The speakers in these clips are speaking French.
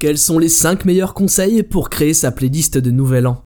Quels sont les 5 meilleurs conseils pour créer sa playlist de Nouvel An?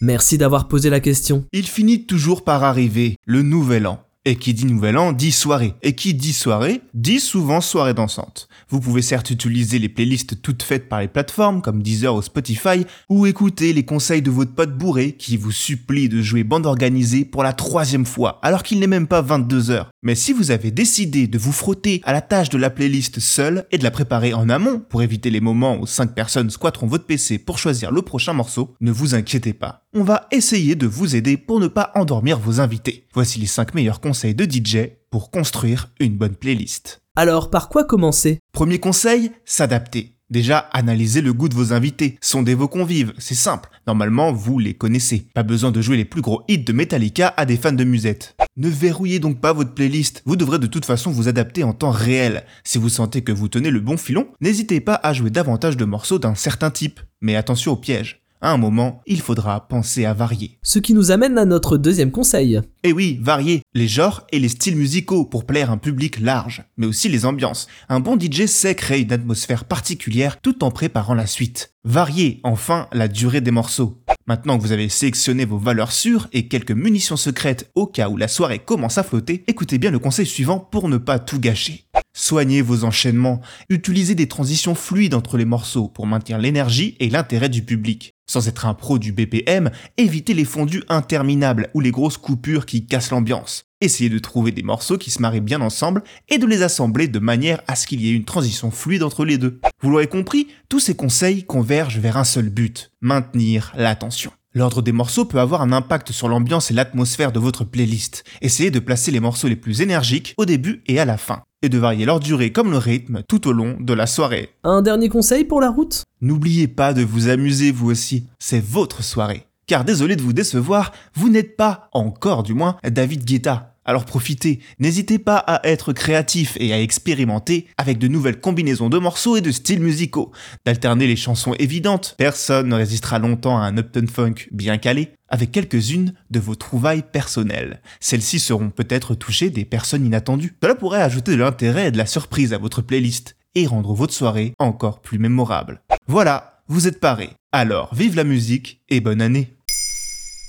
Merci d'avoir posé la question. Il finit toujours par arriver, le Nouvel An. Et qui dit nouvel an dit soirée. Et qui dit soirée dit souvent soirée dansante. Vous pouvez certes utiliser les playlists toutes faites par les plateformes comme Deezer ou Spotify, ou écouter les conseils de votre pote bourré qui vous supplie de jouer bande organisée pour la troisième fois, alors qu'il n'est même pas 22 heures. Mais si vous avez décidé de vous frotter à la tâche de la playlist seule et de la préparer en amont pour éviter les moments où 5 personnes squatteront votre PC pour choisir le prochain morceau, ne vous inquiétez pas. On va essayer de vous aider pour ne pas endormir vos invités. Voici les 5 meilleurs conseils de DJ pour construire une bonne playlist. Alors, par quoi commencer? Premier conseil, s'adapter. Déjà, analysez le goût de vos invités, sondez vos convives, c'est simple. Normalement, vous les connaissez. Pas besoin de jouer les plus gros hits de Metallica à des fans de musette. Ne verrouillez donc pas votre playlist, vous devrez de toute façon vous adapter en temps réel. Si vous sentez que vous tenez le bon filon, n'hésitez pas à jouer davantage de morceaux d'un certain type. Mais attention au piège à un moment, il faudra penser à varier. Ce qui nous amène à notre deuxième conseil. Et oui, varier les genres et les styles musicaux pour plaire un public large, mais aussi les ambiances. Un bon DJ sait créer une atmosphère particulière tout en préparant la suite. Varier enfin la durée des morceaux. Maintenant que vous avez sélectionné vos valeurs sûres et quelques munitions secrètes au cas où la soirée commence à flotter, écoutez bien le conseil suivant pour ne pas tout gâcher. Soignez vos enchaînements, utilisez des transitions fluides entre les morceaux pour maintenir l'énergie et l'intérêt du public. Sans être un pro du BPM, évitez les fondus interminables ou les grosses coupures qui cassent l'ambiance. Essayez de trouver des morceaux qui se marient bien ensemble et de les assembler de manière à ce qu'il y ait une transition fluide entre les deux. Vous l'aurez compris, tous ces conseils convergent vers un seul but, maintenir l'attention. L'ordre des morceaux peut avoir un impact sur l'ambiance et l'atmosphère de votre playlist. Essayez de placer les morceaux les plus énergiques au début et à la fin, et de varier leur durée comme le rythme tout au long de la soirée. Un dernier conseil pour la route? N'oubliez pas de vous amuser vous aussi, c'est votre soirée. Car désolé de vous décevoir, vous n'êtes pas, encore du moins, David Guetta. Alors profitez, n'hésitez pas à être créatif et à expérimenter avec de nouvelles combinaisons de morceaux et de styles musicaux, d'alterner les chansons évidentes, personne ne résistera longtemps à un Upton Funk bien calé, avec quelques-unes de vos trouvailles personnelles. Celles-ci seront peut-être touchées des personnes inattendues. Cela pourrait ajouter de l'intérêt et de la surprise à votre playlist et rendre votre soirée encore plus mémorable. Voilà, vous êtes parés. Alors, vive la musique et bonne année.